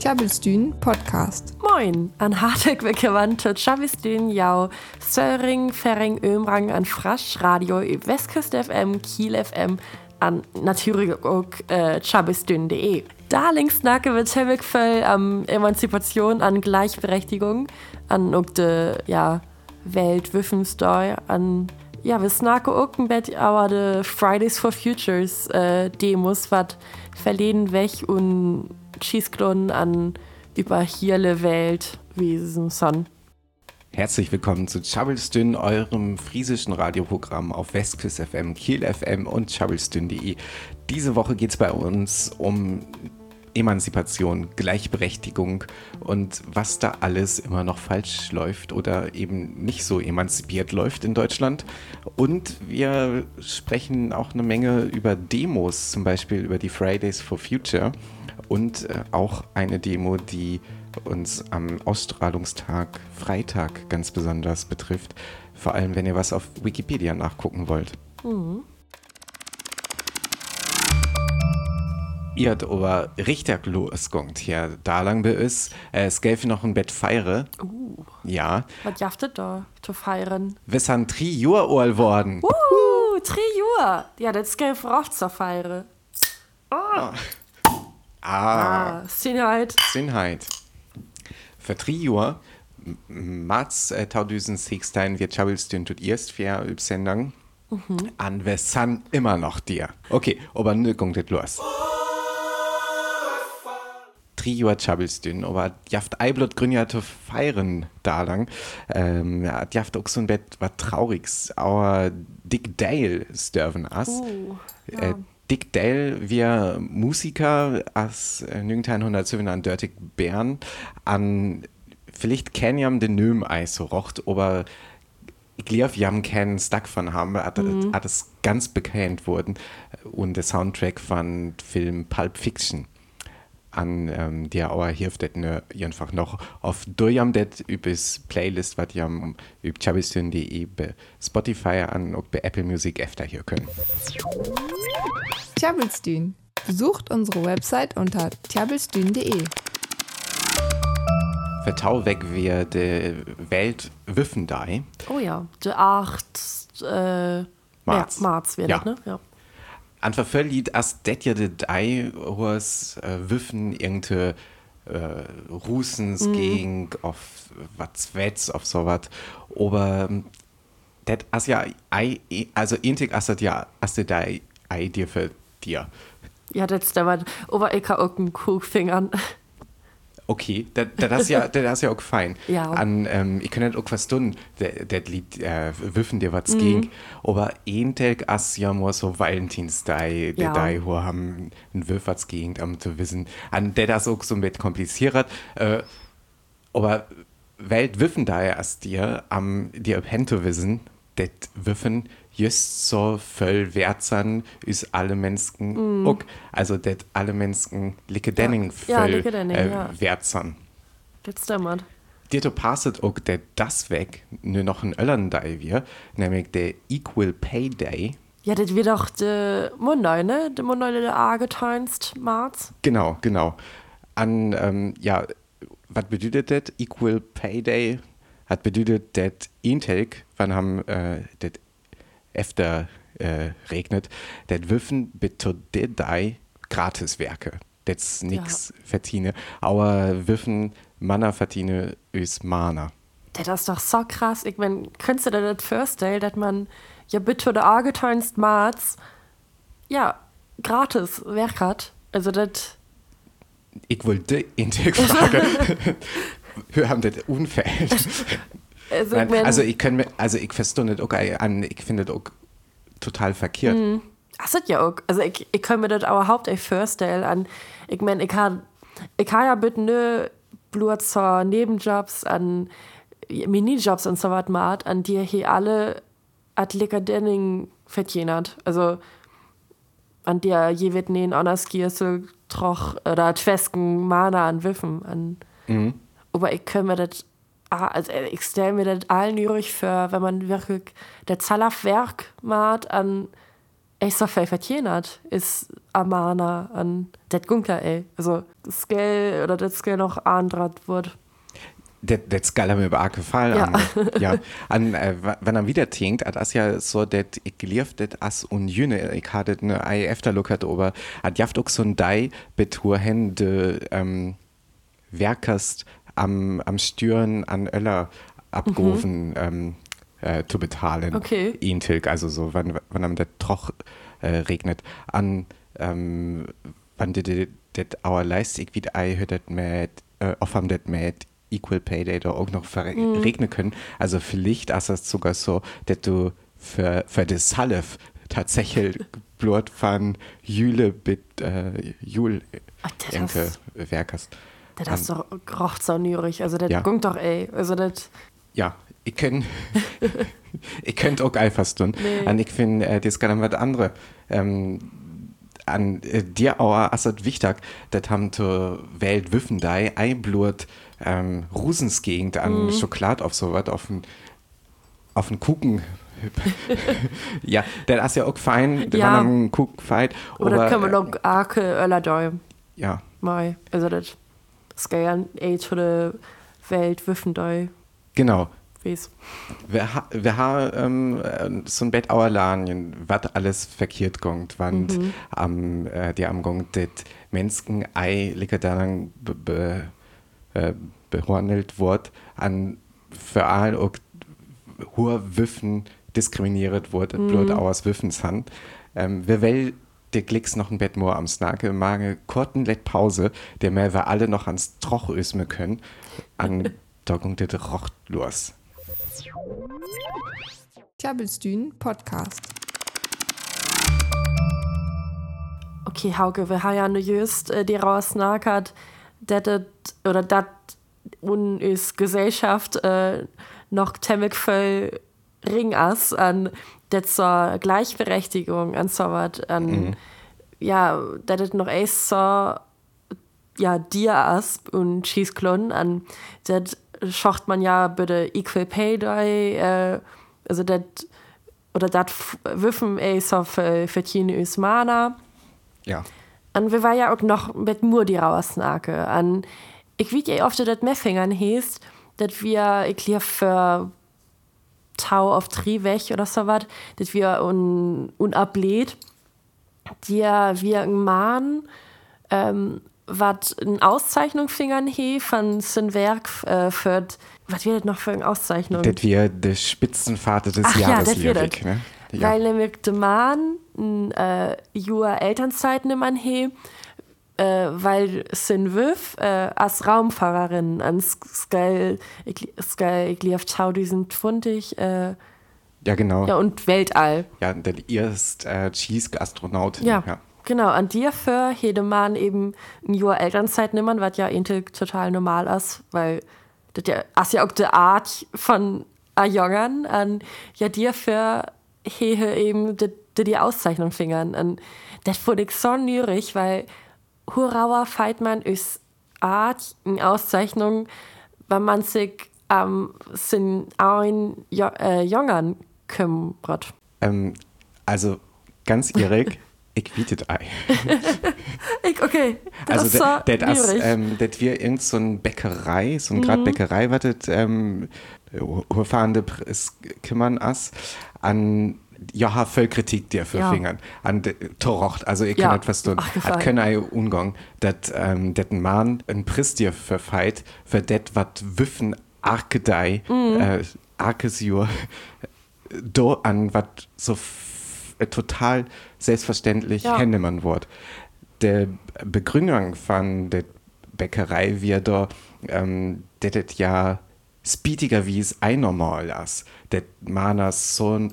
Tjabelstün Podcast. Moin, an hartig bekannte Tjabelstün jau Söring, Ferring, Ömrang an Frasch Radio Westküste FM, Kiel FM an natürlich auch äh, tjabelstün.de. Da links nacke wird Tevik voll am Emanzipation, an Gleichberechtigung, an auch de, ja, Welt, an ja, wir snacken auch ein Bett, aber die Fridays for Futures äh, Demos, was verleden weg und schießt an über hierle Welt wie Son. Herzlich willkommen zu Chabelstün, eurem friesischen Radioprogramm auf Westküst FM, Kiel FM und chabelstün.de. Diese Woche geht es bei uns um Emanzipation, Gleichberechtigung und was da alles immer noch falsch läuft oder eben nicht so emanzipiert läuft in Deutschland. Und wir sprechen auch eine Menge über Demos, zum Beispiel über die Fridays for Future und äh, auch eine Demo, die uns am Ausstrahlungstag Freitag ganz besonders betrifft. Vor allem, wenn ihr was auf Wikipedia nachgucken wollt. Mhm. Ihr habt aber richtig losgegangen hier. Da lang bei uns. Äh, es gäbe noch ein Bett feiere. Uh. Ja. Was jaftet da zu feiern? Wir sind drei Jahre alt worden. Uh, drei Jahre. Ja, das gäbe auch zu feiern. Oh. Ah. Ah, Sinnheit. Sinnheit. Für drei Jahre, März äh, 2016, wird Chabelstün tut erst für Sendung. Mhm. An wir sind immer noch dir. Okay, aber nun kommt das los. Trio Chabelstün, aber jaft Eiblot Grünja zu feiern da lang. Ähm, jaft auch so ein Bett war traurigs, aber Dick Dale störven as. Uh, ja. äh, Dick Dale, wir Musiker aus äh, 1907 an Dirtig Bern, an vielleicht kennen ja den Nöm Eis so rocht, aber ich glaube, wir haben keinen Stack von haben, hat, mhm. hat es ganz bekannt worden und der Soundtrack von Film Pulp Fiction an ähm, der auch hilft ne, einfach noch auf durcham det übers Playlist was ihr am über chabistin.de bei Spotify an und bei Apple Music öfter hier können. Tjabelstün. Besucht unsere Website unter tjabelstün.de. Vertau weg wir de Welt Wiffendei. Oh ja, der 8. Äh, März. März wird Ja. das, ne? Ja. An verfölliet as det ja de Dei hos äh, Wiffen irgende äh, Rusens Mhm. gegen auf was Wetz auf so wat aber ähm, det as ja ei also intig as ja as de Dei ei dir für dir Ja, das ist der was. Aber ich habe auch einen Kuhfingern. Okay das das ja das ja auch fein. Ja. an ähm, ich kann nicht auch was tun. Der Lied äh, Wiffen dir was ging aber intig as ja nur so Valentinsdei der Ja. Dei wo haben ein Wiff was ging um zu wissen. An der das auch so mit kompliziert äh, aber Welt Wiffen da erst dir am dir Pento wissen det Wiffen just so voll wert sein ist alle Menschen auch also det alle Menschen like Denning Ja, voll like Denning, äh, ja. wert sein Das stimmt. Dir passet auch der das weg nur noch ein Öllern da wir nämlich der Equal Pay Day Ja, das wird doch der Monday, ne? Der Monday, der angetanzt, März. Genau, genau. An, ähm, ja, was bedeutet das? Equal Pay Day hat bedeutet, dass Intake, wann haben äh, das öfter äh, regnet, das Wiffen bitte drei Gratiswerke. Das nix verdiene, aber Wiffen Manna verdiene ist Mana. Das ist doch so krass. Ich mein, könntest du das vorstellen, dass man ja bitte der angetanzt, März, ja, gratis Werk hat? Also, das. Ich wollte Intake fragen. Wir haben das Unfeld. Also, Nein, also ich kann mir, also ich verstehe nicht okay, an, ich finde das auch total verkehrt. Mhm. Ach, das ja auch. Also, ich, ich kann mir das aber hauptsächlich vorstellen. An, ich meine, ich habe ich ha ja bitte ne Blut zur Nebenjobs, an Minijobs und so was macht, an die hier alle at lecker Denning verdienert. Also, an der je wird anders Giersel troch oder Twesken Mana an Wiffen an. Aber ich kann mir das also äh, ich stelle mir das allen übrig vor, wenn man wirklich der Zalaf Werk macht an ich so viel vertjänert, ist Amana an det Gunkler, ey. Also, das Geld oder das Geld noch andrat wird. Det skal mir auch gefallen. Ja. An, ja, an, äh, wenn er wieder denkt, das ja so, det, ich gelieft det as un jüne, ich hatte ne ei efter luckert ober, hat jaft auch so ein Dei betur hen de, ähm, Werkast am, am Stüren an Öller abgerufen, ähm, äh, zu bezahlen. Okay. Ihn tilg, also so, wann, wann am der Troch äh, regnet. An, ähm, wann det, our leist ich wieder ei hört det mit, äh, off am det mit Equal Pay Day da auch noch verregnen können. Also vielleicht ist das sogar so, dass du für, für das Salif tatsächlich Blut von Jule mit äh, Jul Enke ist- Das ist doch rocht so nürig. Also, das Ja. gunkt doch, ey. Also, das. Ja, ich kenn, ich könnt auch einfach tun. Nee. Und ich finde, äh, das kann was andere. Ähm, an äh, dir auch ist es wichtig, dass haben zur Welt Wiffendei einblut ähm, Rusensgegend an Mhm. Schokolade auf sowas, auf den auf den Kuchen. ja, der ist ja auch fein, der Ja. man am Kuchen feit. Oder aber, können wir äh, noch Arke Öller däum. Ja, Mai. Also, das. Das geht ja ey zu der Welt wiffen däu. genau. Wie's. Wir, ha, wir haben ähm, äh, so ein Bett Auerlanien, was alles verkehrt gongt, wann am, äh, die am Gong det Menschen ei licker dann be, be, äh, behandelt wird, an für all auch hohe Wiffen diskriminiert wurde, bloß aus Wiffens Hand. Ähm, wir will der Glicks noch ein Bett more am Snake, mage kurzen Let Pause, der mehr wir alle noch ans Troch ösme können, an gongt der Rocht los. Tjabelstün Podcast. Okay, Hauke, wir haben ja nur just äh, die rausnakert, dass das oder dat un is Gesellschaft äh, noch temmig voll ring as an dat zur Gleichberechtigung an so wat an ja, dat het noch eis so ja dir as und schießklon an dat schocht man ja bitte equal pay day äh, also dat oder dat wiffen eis auf äh, verdiene is mana Ja. Und wir war ja auch noch mit Mur die Rauersnake. An ich wie ja oft dat Meffingern heest, dat wir, ich für Tau auf Tri weg oder so was, dat wir un, unablädt, dir wir ein Mann, ähm, wat eine Auszeichnung fingern he von sein Werk äh, für, was wird das noch für eine Auszeichnung? Das wir der Spitzenvater des Ach ja, Jahres, das wird Lyrik, das. ne? Ja. Weil nämlich der Mann äh, Jahr Elternzeit nimmt man he, äh, weil sin Wöf äh, als Raumfahrerin an Skal, ich, Skal, ich lief 2020 äh, ja, genau. ja, Ja, und Weltall. der erste äh, Cheese-Astronautin. Ja, genau. An dir für jede Mann eben ein Jahr Elternzeit nimmt, was ja eigentlich total normal ist, weil das ja, ist ja auch die Art von Jongern an ja dir für hehe eben die, die, die Auszeichnung fingern. Und das wurde ich so nürig, weil Hurauer feit man ist Art eine Auszeichnung, weil man sich ähm, sind ein jo äh, Jongern kümmert. Ähm, also, ganz ehrlich, ich bietet Ei. Ich, okay, das Also, das das, nürig. ähm, das wir irgend so ein Bäckerei, so ein Mhm. grad Bäckerei, was das, ähm, Urfahrende ist, kümmern as, an, ja, voll Kritik dir für Ja. Fingern. An Torocht, also ihr könnt etwas tun. Hat können ei Ungang, dat, ähm, dat ein Mann ein Priss dir verfeit, für det, wat Wiffen Arkedei, Mhm. äh, Arkesjur, do an, wat so äh, total selbstverständlich Ja. man Wort. Der Begründung von der Bäckerei wird da, ähm, der das ja speediger wie es ein normal ist. Der Mana so ein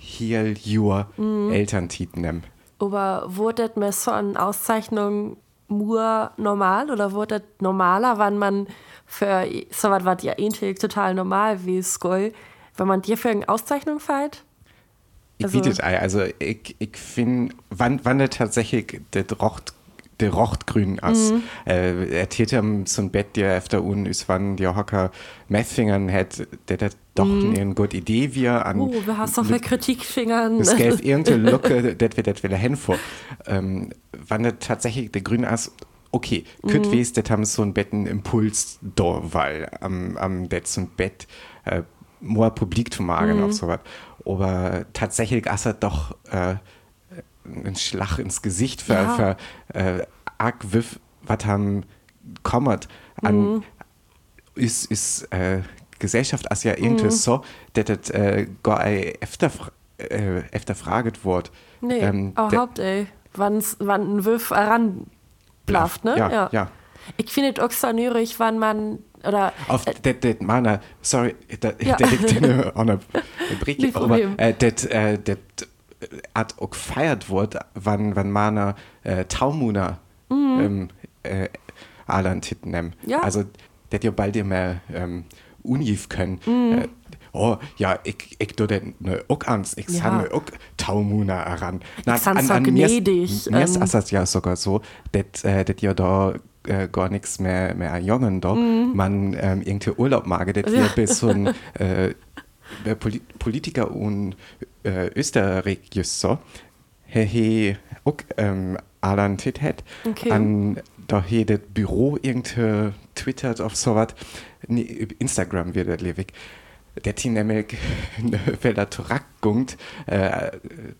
heel jur Mhm. Elterntitel. Aber wurde mir so eine Auszeichnung nur normal oder wurde normaler, wenn man für so was, was ja eigentlich total normal wie Skoll, wenn man dir für eine Auszeichnung feiert? Ich Also- also, also ich, ich finde, wann, wann der tatsächlich der Rocht de rochtgrün as. Mm. Äh, er täte so ein Bett, der öfter un ist, wann die Hocker Messfingern hat, der das doch mm. eine gute Idee wir an. Oh, wir hast doch Kritikfingern. Es gäbe irgendeine Lücke, das wir das wieder hin vor. Ähm, wann das tatsächlich der grün as okay, könnt mm. wes, das haben so ein Betten Impuls da, weil am, am det so ein Bett äh, more publik zu machen mm. auf sowas. Aber tatsächlich ist er doch äh, ein Schlag ins Gesicht für, ja. für äh, arg was haben kommt an mm. ist, ist äh, Gesellschaft als ja irgendwie mm. so, dass das äh, gar öfter, äh, öfter fraget wird. Nee, ähm, überhaupt, ey. Wann ein Wiff heran blaft, ne? Ja, ja. ja. Ich finde es auch so nürig, wenn man oder auf äh, det, det meiner sorry det, ja. det liegt an der Brick aber äh, det, äh, det hat auch gefeiert wurde wann wann meiner äh, Taumuna mhm. ähm, äh, Alan nehmen ja. also det ja bald immer ähm, unif können mhm. äh, oh ja ich ich do den ne auch ans ich ja. sag auch Taumuna heran na an, an, an mir ist, mir ist ähm. ja sogar so det äh, ja da äh, gar nichts mehr mehr jungen da mm. man ähm, irgendwie Urlaub mag das ja. bis so ein äh, Politiker und äh, Österreich so he auch ähm, Alan Tit hat okay. an da he das Büro irgendwie twittert auf sowas nee, Instagram wird das lewig der Team nämlich weil der Torakungt äh,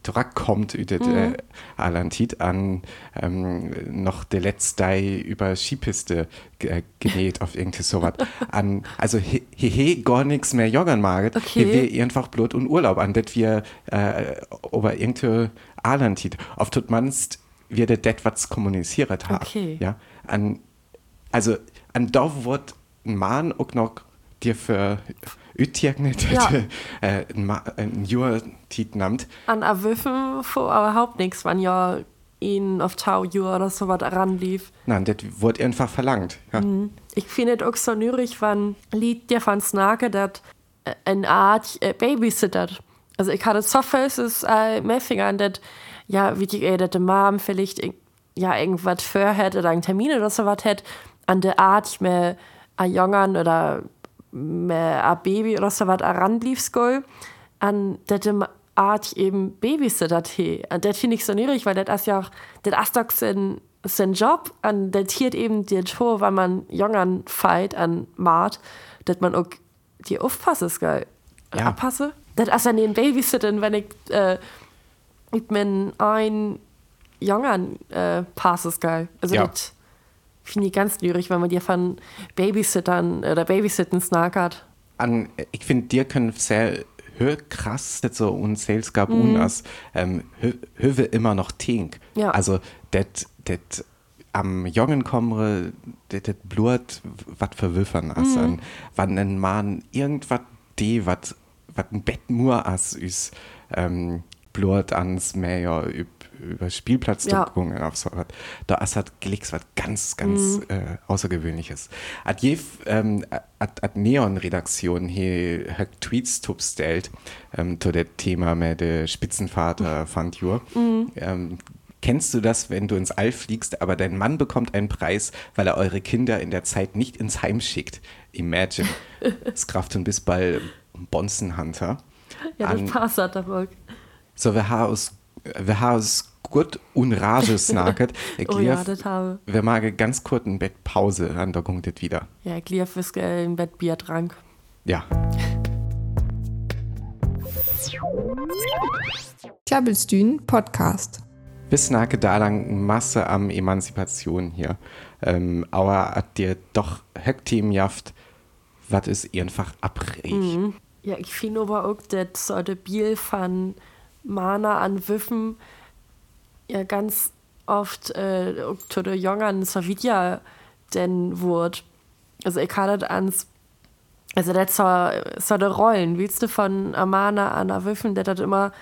Torak kommt über mhm. äh, Alantit an ähm, noch der letzte über Skipiste äh, genäht auf irgendwie sowas an also hehe he, he, gar nichts mehr joggen mag okay. wir einfach Blut und Urlaub an das wir äh, aber irgendwie Alantit auf tut manst wir der det was kommuniziert haben okay. ja an also an da wird ein Mann auch noch dir für utjegnet ja. äh, ein Jahr nammt. An erwürfen vor überhaupt nichts, wann ja ihn auf Tau Jahr oder so was ranlief. Nein, das wurde einfach verlangt. Ja. Mhm. Ich finde es auch so nürig, wenn Lied dir von Snake, dat äh, eine Art äh, babysittert. Also ich hatte so fest, äh, Meffinger an dat, ja, wie die, äh, Mom vielleicht ja, irgendwas für hätte oder einen Termin oder so was hätte, an der Art mehr ein Jungen oder a Baby oder so was heranlief skol an dem Art eben Babysitter he der finde ich so niedrig weil das ja auch der Astock sein sein Job. An der tiert eben dir Tor weil man jungen feit an Mart dat man auch die aufpasse ist geil ja. abpasse dat as an den Babysitten wenn ich äh, mit men ein jungen äh, passes geil also ja. Mit, finde ich ganz lyrisch, wenn man dir von Babysittern oder Babysitten snackert. An, ich finde, dir können sehr krass so und sales gab mm. unas ähm, höwe immer noch tink ja. also det det am jungen komme det det blut wat verwüffern as mm. an wann ein man irgendwas de wat wat ein bett nur as is ähm, blut ans mehr üb über Spielplatzdruckungen ja. was. Da ist hat Glicks was ganz, ganz mhm. äh, Außergewöhnliches. At je ähm, Neon-Redaktion hier hat Tweets tupstellt ähm, zu dem Thema mit der Spitzenvater mhm. fand Jur. Mhm. Ähm, Kennst du das, wenn du ins All fliegst, aber dein Mann bekommt einen Preis, weil er eure Kinder in der Zeit nicht ins Heim schickt? Imagine. Das Kraft und bis bald Bonzenhunter. Ja, das passt aber. So, wir haben aus, wir haben aus gut und rage snacket. oh ja, das habe. Wir machen ganz kurz ein Bett Pause, dann da kommt das wieder. Ja, ich lief fürs im Bett Bier trank. Ja. Klabbelstühn Podcast. Bis nake da lang Masse am Emanzipation hier. Ähm, aber hat dir doch Heckteam jaft, was ist einfach abreg. Mhm. Ja, ich finde aber auch, dass so der Biel von Mana an Wiffen ja ganz oft äh, zu den jungen Savidia denn Wort. Also ich hatte ans also das so, so der Rollen, willst du von Amana an Wiffen, der hat immer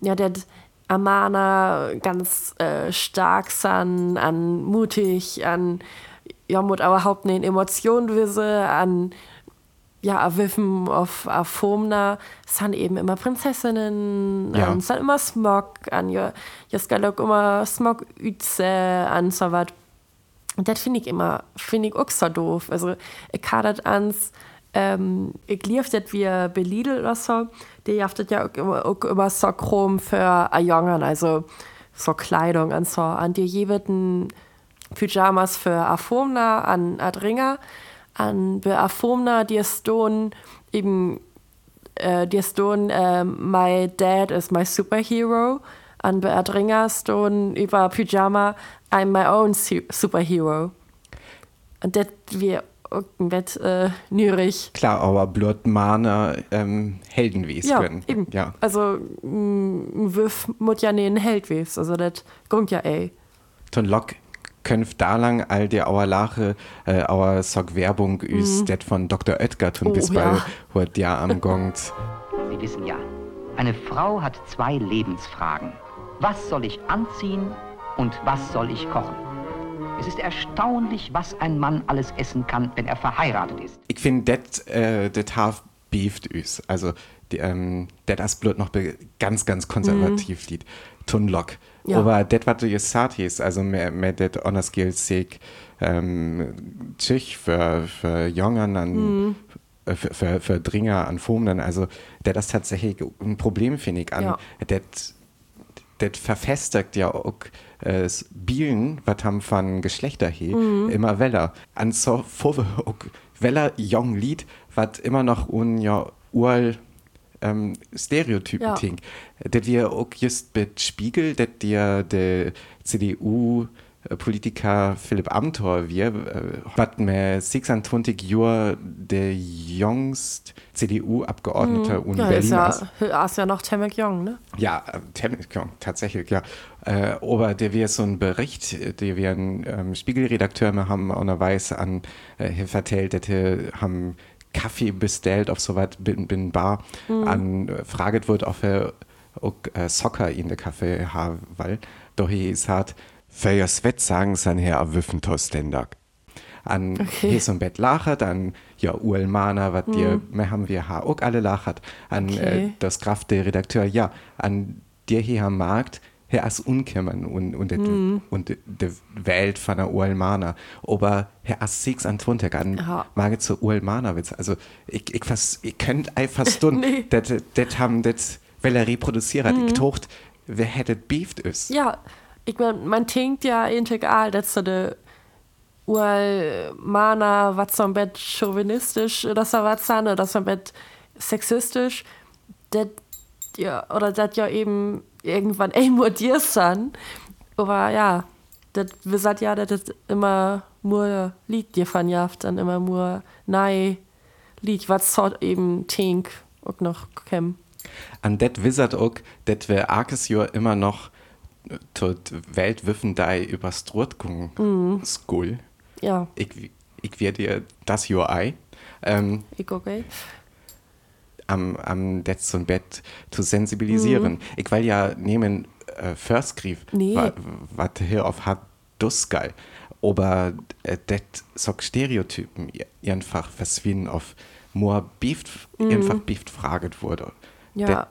ja der Amana ganz äh, stark sein, an mutig, an ja, mit überhaupt nicht Emotionen wisse, an ja, Wiffen auf, auf Fomna, es sind eben immer Prinzessinnen, Ja. es sind immer Smog, an ja, es gibt auch immer Smog Üze an so was. Und das finde ich immer, finde ich auch so doof. Also, ich kann das ans, ähm, ich lief das wie Belidel oder so, die jaftet ja auch immer, auch immer so Chrom für a Jungen, also so Kleidung und so. An die jeweiligen Pyjamas für Afomna, an Adringer, an bei Afomna, die ist dann eben, äh, dann, äh, my dad is my superhero. An ist dann über Pyjama, I'm my own su superhero. Und das wir wird äh, nürig. Klar, aber Blut Mana ähm, Heldenwes Ja, können. eben. Ja. Also, ein Wiff muss ja nicht ein Held. Also, das kommt ja ey. Ton Lock könft da lang all der auer Lache, äh, auer Sock Werbung üs det von Dr. Oetker tun Mhm. Oh, bis bei ja. huet ja am Gongt. Sie wissen ja, eine Frau hat zwei Lebensfragen. Was soll ich anziehen und was soll ich kochen? Es ist erstaunlich, was ein Mann alles essen kann, wenn er verheiratet ist. Ich finde, det, äh, det haf beeft üs. Also, die, ähm, det as Blut noch ganz, ganz konservativ lied. Ton Aber det, was du jetzt sagst, also mehr, mehr det honors gilt sig, ähm, Tschich für, für Jongern an, äh, für, für, für Dringer an Fumnen, also, det das tatsächlich ein Problem, finde ich, an. Ja. Det, das verfestigt ja auch äh, s Bielen, was haben von Geschlechter hier, immer weller. An so vorwe auch weller jung Lied, was immer noch un ja url ähm, Stereotypen Ja. Das wir auch just mit Spiegel, das dir der CDU Politiker Philipp Amthor wir, äh, was mir 26 Jahre der jüngst CDU-Abgeordnete und Ja, ist Berlin ja, ist. ist ja noch Temek Jong, ne? Ja, äh, tem- ja, tatsächlich, ja. Äh, aber der wir so ein Bericht, der wir einen ähm, Spiegelredakteur haben auch eine Weise an äh, vertellt, dass er haben Kaffee bestellt auf so was bin, bin Bar an äh, fraget wird, ob er auch äh, Soccer in der Kaffee haben, weil doch hier ist hat für ihr Sweat sagen san her a Wüffentostendag. An Okay. hier so ein Bett lachert, an ja Uelmana, was dir, mehr haben wir ha auch alle lachert, an äh, Okay. das Kraft der Redakteur, ja, an dir hier am Markt, her as unkümmern und, und, Mhm. und de Welt von der Uelmana, aber her as six an Twuntek an Ja. mage zur Uelmana Witz, also ich, ich, fast, ich könnt einfach stunden, Nee. das haben das, weil er reproduziert, ich tocht, wer hätte beeft ist. Mhm. Ja, ich mein, man denkt ja integral, dass so de Ual Mana, was so ein Bett chauvinistisch, das er was das so ein Bett sexistisch, das ja, oder das ja eben irgendwann ey nur dir san. Aber ja, das wir sagt ja, das immer nur Lied dir von jaft, dann immer nur nei Lied, was so eben Tink auch noch käm. An det wissert auch, dat wir arkes Jahr immer noch äh, tot Weltwiffendei über Strutgung Mhm. School. Ja, Ich, ich werde dir das Jahr ei. Ähm, ich okay. Am, am ein Bett zu sensibilisieren. Ich will ja nehmen äh, Förstgriff, Mhm. Nee. was hier auf hat Duskal. Aber äh, det so Stereotypen einfach verschwinden auf more beeft, einfach beeft fraget wurde. Mhm. Ja.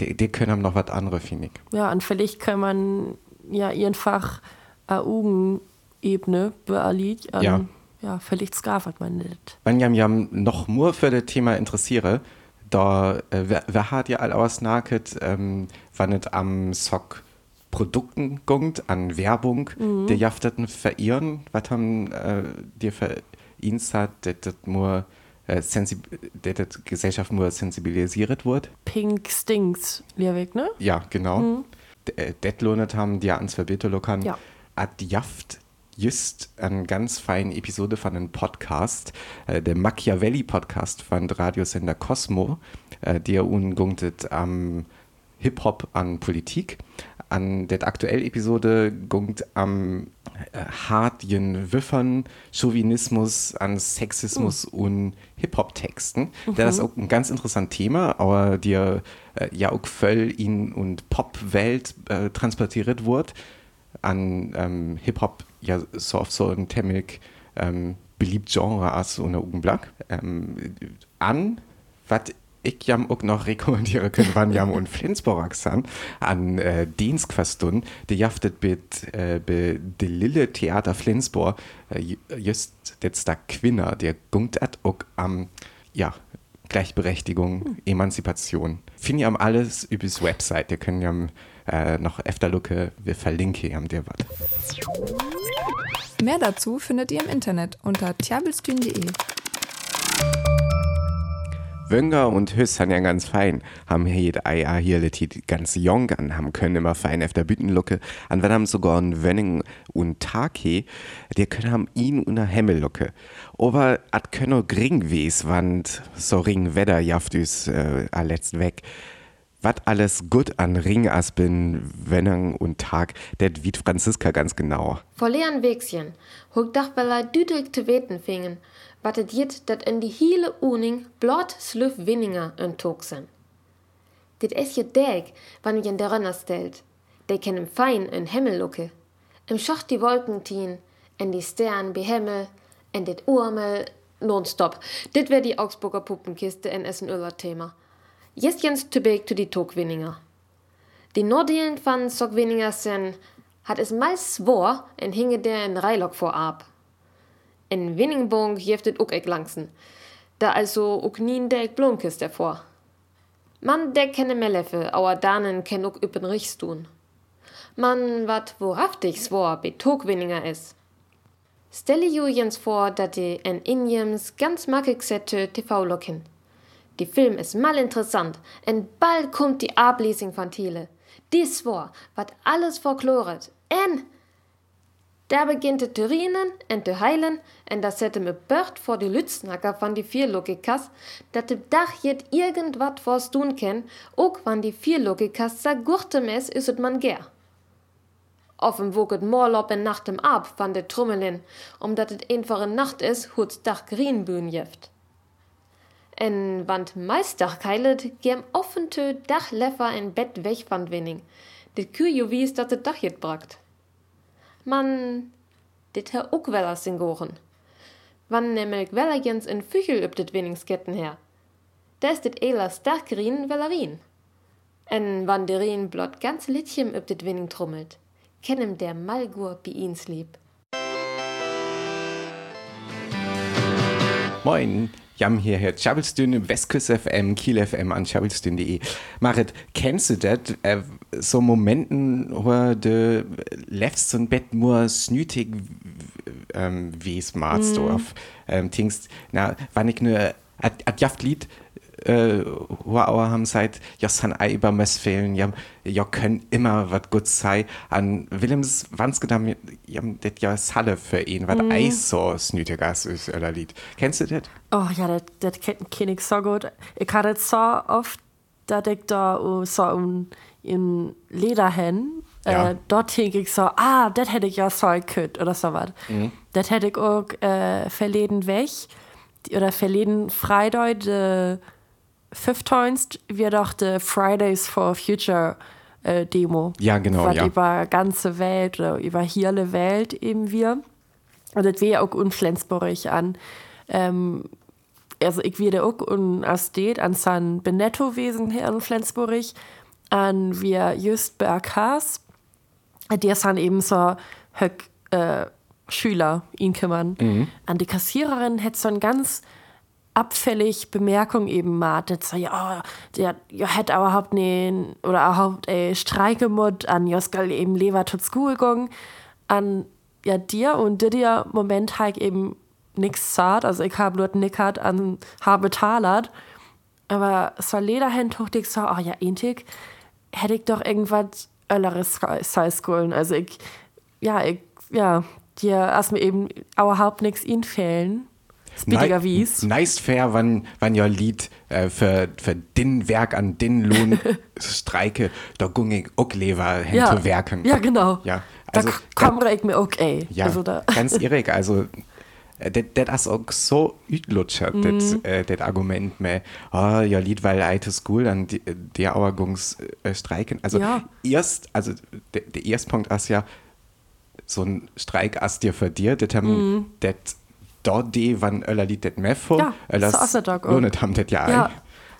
Die, die können haben noch was anderes, finde ich. Ja, und vielleicht kann man ja einfach eine Augenebene beerliegen. Ja. Ja, vielleicht skafert man nicht. Wenn ich mich noch nur für das Thema interessiere, da äh, wer, hat ja all ausnaket, ähm, es am Sock Produkten gungt, an Werbung, Mhm. die jafteten verirren, was haben äh, dir für ins hat, dass das nur äh, das Gesellschaft nur sensibilisiert wird? Pink Stinks, Lehrweg, ne? Ja, genau. D- äh, Det lohnet haben die ans Verbitterlokan. Ja. At Jaft just eine ganz feine Episode von einem Podcast, äh, der Machiavelli Podcast von Radiosender Cosmo, äh, der ungunget am Hip-Hop an Politik. An der aktuellen Episode gungt am äh, hartjen Wiffern, Chauvinismus, an Sexismus und Hip-Hop-Texten. Das ist auch ein ganz interessantes Thema, aber dir äh, ja auch voll in und Pop-Welt äh, transportiert wird. An ähm, Hip-Hop ja so auf so ein Temmig ähm, beliebt Genre aus ohne Augenblick. Ähm, an, was ich jam auch noch rekommendieren können, wann jam und Flensburg sind, an äh, Dienstquastun, die jaftet mit äh, be de Lille Theater Flensburg, äh, just jetzt da Quinner, der gungt at auch am, ja, Gleichberechtigung, hm. Emanzipation. Finde ich am alles übers Website, ihr könnt ja äh, noch öfter lucke, wir verlinken am dir was. Mehr dazu findet ihr im Internet unter tjabelstün.de. Wönger und Hüss han ja ganz fein, haben hier Eier hier letit ganz jung an, haben können immer fein auf der Büttenlucke, an wenn haben sogar ein Wönning und Tage, die können haben ihn unter Hemmellucke. Aber at könno gring wes, wand so ring Wetter jaftüs äh, letzt weg. Wat alles gut an Ringaspen, Wennang und Tag, det wiet Franziska ganz genau. Vor leeren Wegschen, hoch Dachbeller düdrig zu weten fingen, wat het jit dat in die hele Uning blot sluf Winninger en Tog sind. Dit is je deg, wann je in der Renner stellt. De kennen fein en Himmellucke. Im Schacht die Wolken tien, en die Stern Himmel, en dit Urmel, nonstop. Dit wär die Augsburger Puppenkiste en Essen Jetzt jens tübig zu die Togwinninger. Die Nordelen van Sogwinninger sind, hat es meist swor en hinge der in Reilok vorab. In Winningbong jeftet ook ek langsen. Da also ook nien der ek Blomkist hervor. Man der kenne Meleffe, auer danen ken ook üppen Richstun. Man wat wohaftig swor betogwinninger is. Stelle ju jens vor, dat die en Injems ganz makig sette TV-Locken. Die Film is mal interessant, en bald kommt die Ablesing von Thiele. Dies vor, wat alles folkloret. En der beginnt te rienen en te heilen en da sette me Bört vor die Lütznacker van die vier Logikas, dat de Dach jet irgendwat vors tun ken, ook van die vier Logikas sa gurte mes üset man ger. Offen woget Morlop en Nacht im Ab van de Trummelin, omdat het einfache Nacht is, huts Dach Greenbühn jeft. En want meistdag keilet, gem offen tö Dach leffer en Bett weg van Winning. Dit kuur jo wies dat het Dach jet brakt man dit her ook wel als singoren. Wann nämlich wellergens in Füchel übt dit Winningsketten her. Ist dit eler stärkerin Wellerin. En wann der Rien blott ganz Littchen übt dit Winning trummelt, kennem der Malgur bi ihns lieb. Moin, Jam hierher, Chabelstün, Westküste FM, Kiel FM an chabelstün.de. Marit, kennst du das? Äh, so Momenten, wo du lebst und Bett nur snütig ähm, wie es machst mm. auf ähm, Tings, na, wann ich nur ein Jaftlied äh, Huauer haben seit jos han ei über mess fehlen ja ja können immer wat gut sei an Willems wanns gedam ja det ja Halle für ihn wat mm. Eis so snütigas ist oder Lied kennst du das oh ja das das kenn ich so gut ich hatte so oft da ich da uh, so un, in Leder hin ja. äh, dort hing ich so ah das hätte ich ja so gekönnt oder so was mhm. das hätte ich auch äh, verleden weg oder verleden Freideut äh, fünfteunst wir doch die Fridays for Future äh, Demo. Ja, genau. Ja. Über ganze Welt oder über hier Welt eben wir. Und das wäre auch unflensburg an. Ähm, also ich werde auch un Astet an San Benetto wesen hier in Flensburg an wir just Berkas der sind eben so höck, äh, Schüler ihn kümmern mhm. an die Kassiererin hätte so ein ganz abfällig Bemerkung eben matet, so, ja, der, ja, hätte überhaupt nicht, oder überhaupt, ey, Streikemut an Joskal eben Lever gegangen, an, ja, dir und dir Moment halt eben nix zart, also ich habe nur nickert an habe talert, aber so Lederhand hoch dich so, oh ja, ähnlich, hätte ich doch irgendwas Ölleres sei also ich, ja, ich, ja, dir erst mir eben überhaupt nichts ihn fehlen Speediger wies. Nice fair, wann, wann ja Lied äh, für, für den Werk an den Lohn streike, da gung ich auch lever ja. werken. Ja, genau. Ja, also, da komme ich mir okay. Ja, also da. ganz irrig. Also, das ist auch so ütlutschert, mm. das äh, Argument mehr, oh, ja, Lied, weil alte School an die, der Auergungs äh, streiken. Also, ja. erst, also, der, der erste Punkt ist ja, so ein Streik ist dir für dir, das haben, mm. das dort de, wann Öller lied det mehr vor. Ja, Öllers ist das auch. lohnet haben das ja, Ja.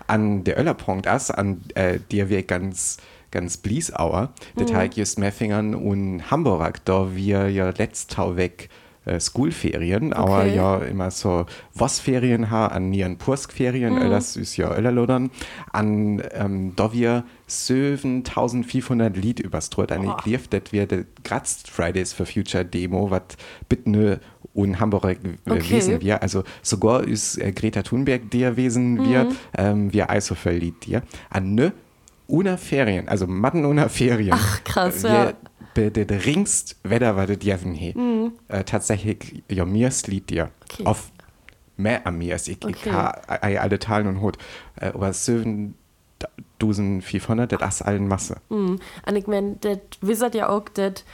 An der Öllerpunkt as, an äh, der wir ganz, ganz Bliesauer, Mhm. das halt just Meffingern und Hamburg, da wir ja letzt Tau weg äh, Schoolferien, aber Okay. ja immer so was-Ferien ha, an nieren Purskferien, Mhm. Öllers ist ja Öllerlodern, an ähm, da wir 7500 Lied überstrut, an ich lief, dat wir de Graz Fridays for Future Demo, wat bitte und Hamburg äh, Okay. wesen wir, also sogar ist äh, Greta Thunberg der wesen wir, Mhm. ähm, wir Eishofer Lied dir, an ne ohne Ferien, also Matten ohne Ferien. Ach, krass, wir, ja. Be- de, de ringst Wetter war das Jeven he. Äh, tatsächlich, ja, mir ist Lied dir. Okay. Auf mehr an mir ist ich, ich Okay. ha ei alle Teilen und Hut. Äh, aber 7500, das ist allen Masse. Und ich meine, das wisst ja auch, dass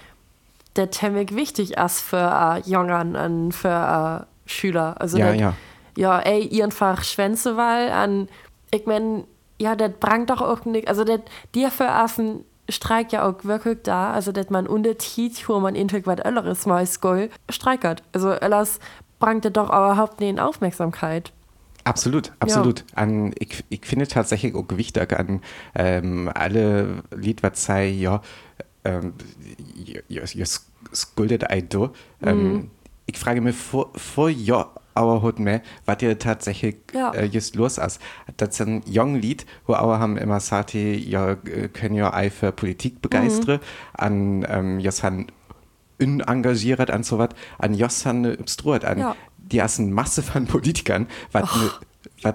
das ziemlich wichtig ist für äh, Jungen und für äh, Schüler. Also Ja, dat- ja. Ja, ey, einfach Schwänze, weil an, ich meine, ja, das bringt doch auch nicht, also das, dir für ein Streik ja auch wirklich da, also dass man unter Tiet, wo man intig was anderes mal Skoll streikert. Also, alles bringt doch überhaupt nicht in Aufmerksamkeit. Absolut, absolut. An, ich, ich finde tatsächlich auch wichtig an ähm, alle Lied, was sei, ja, ähm, ihr, skuldet ein do. Ähm, Ich frage mich vor, vor ja, aber hat mehr, was ihr tatsächlich Ja. äh, just los ist. Das ist ein jung Lied, wo aber haben immer sagt, ja, äh, können ja ei für Politik begeistern, an, ähm, just han unengagiert an so was, an jos han obstruert, an, Ja. die hast eine Masse von Politikern, was ne,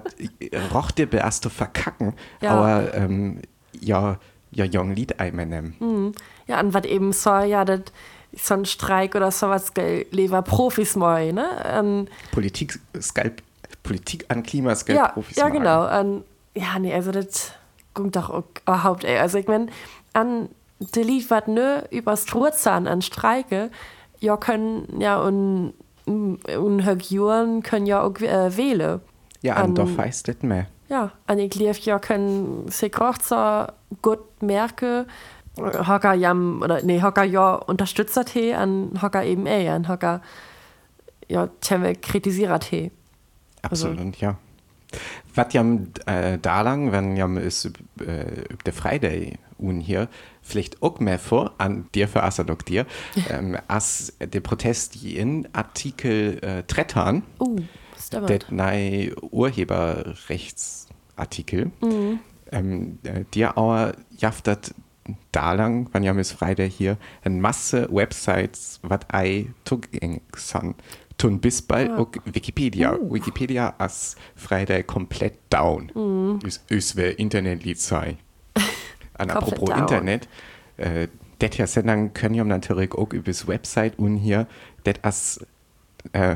roch dir beerst zu verkacken, Ja. aber ähm, ja, ja, jung Lied einmal nehmen. Ja, und was eben so, ja, das so ein Streik oder sowas, lever Profis mal, ne? Und, Politik, Skalp, Politik an Klimaskalp, ja, Profis ja, genau. Und, ja, nee, also das kommt doch überhaupt, ey. Also ich mein, an de Lied, was ne übers Trurzahn an Streike, ja, können, ja, und, und Högjuren können ja auch äh, wählen. Ja, an An- doch heißt das mehr. Ja, an ich lief ja können sich auch so gut merken, Hocker jam, oder nee, Hocker ja unterstützt he, an Hocker eben eh, an Hocker ja he. Also Absolut, ja. Was jam äh, da lang, wenn jam ist äh, der Friday un hier, vielleicht auch mehr vor, an dir für Asadok dir, ähm, als der Protest in Artikel äh, Trettern, Uh, der neue Urheberrechtsartikel, ähm, äh, dir auch jaftet da lang, wenn jam ist Friday hier, eine Masse Websites, was ei zugänglich sind. Tun bis bald auch Wikipedia. Wikipedia ist Friday komplett down. Mm. Ist, ist wer Internetlied sei. An apropos. Internet, äh, det hier Sendung können ja natürlich auch über das Website und hier, det as äh,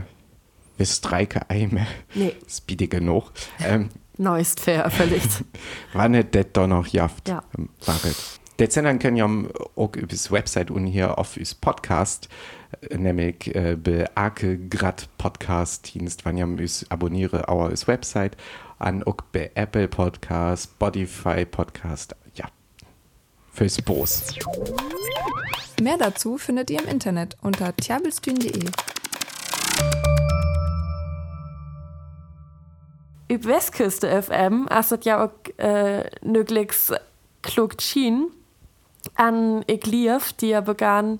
wir streike einmal. Nee. Speedy genug. Ähm, Neuest fair, völlig. wann het det da noch jaft Ja. waret. Der Sendung können ja auch über das Website und hier auf das Podcast, äh, nämlich äh, bei Grad Podcast Dienst, wann ja müs abonniere our das Website an auch bei Apple Podcast, Spotify Podcast, ja. Fürs Bos. Mehr dazu findet ihr im Internet unter tjabelstühn.de. Üb Westküste FM das ja auch äh, nöglichs klug schien an lief, die ja begann,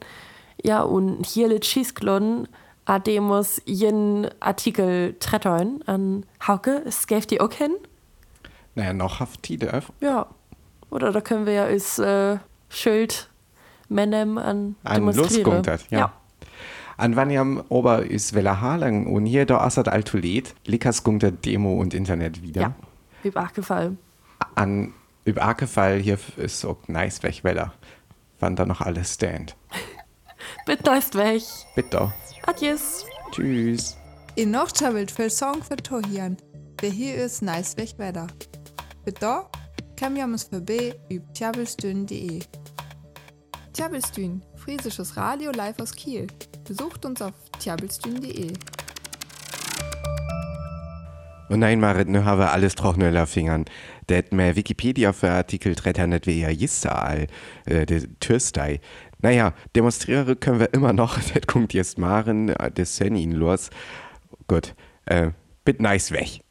ja, und hier lit Schießklon, a demos jen Artikel trettern an Hauke, es gäft die auch hin? Naja, noch haft Tide. Ja. Oder da können wir ja als äh, Schild Menem an An demonstrieren. loskommt ja. An wann jam ober is Welle Harlang und hier da assert altulet, likas gunter Demo und Internet wieder. Ja. Üb gefallen. An über Arkefall hier ist auch nice weg, Weller. Wann da noch alles stand. Bitte ist weg. Bitte. Adios. Tschüss. In noch tjabelt für Song für Tohian. Der hier ist nice weg weiter. Bitte kam ja uns vorbei über tjabelstühn.de. Tjabelstühn, friesisches Radio live aus Kiel. Besucht uns auf tjabelstühn.de. Und nein, Marit, nu habe alles trockene Fingern. Det mehr Wikipedia für Artikel tretter net wie ja jista all, äh, de Türstei. Naja, demonstriere können wir immer noch, det kommt jetzt Maren, äh, des Senin los. Gut. Äh, bit nice weg.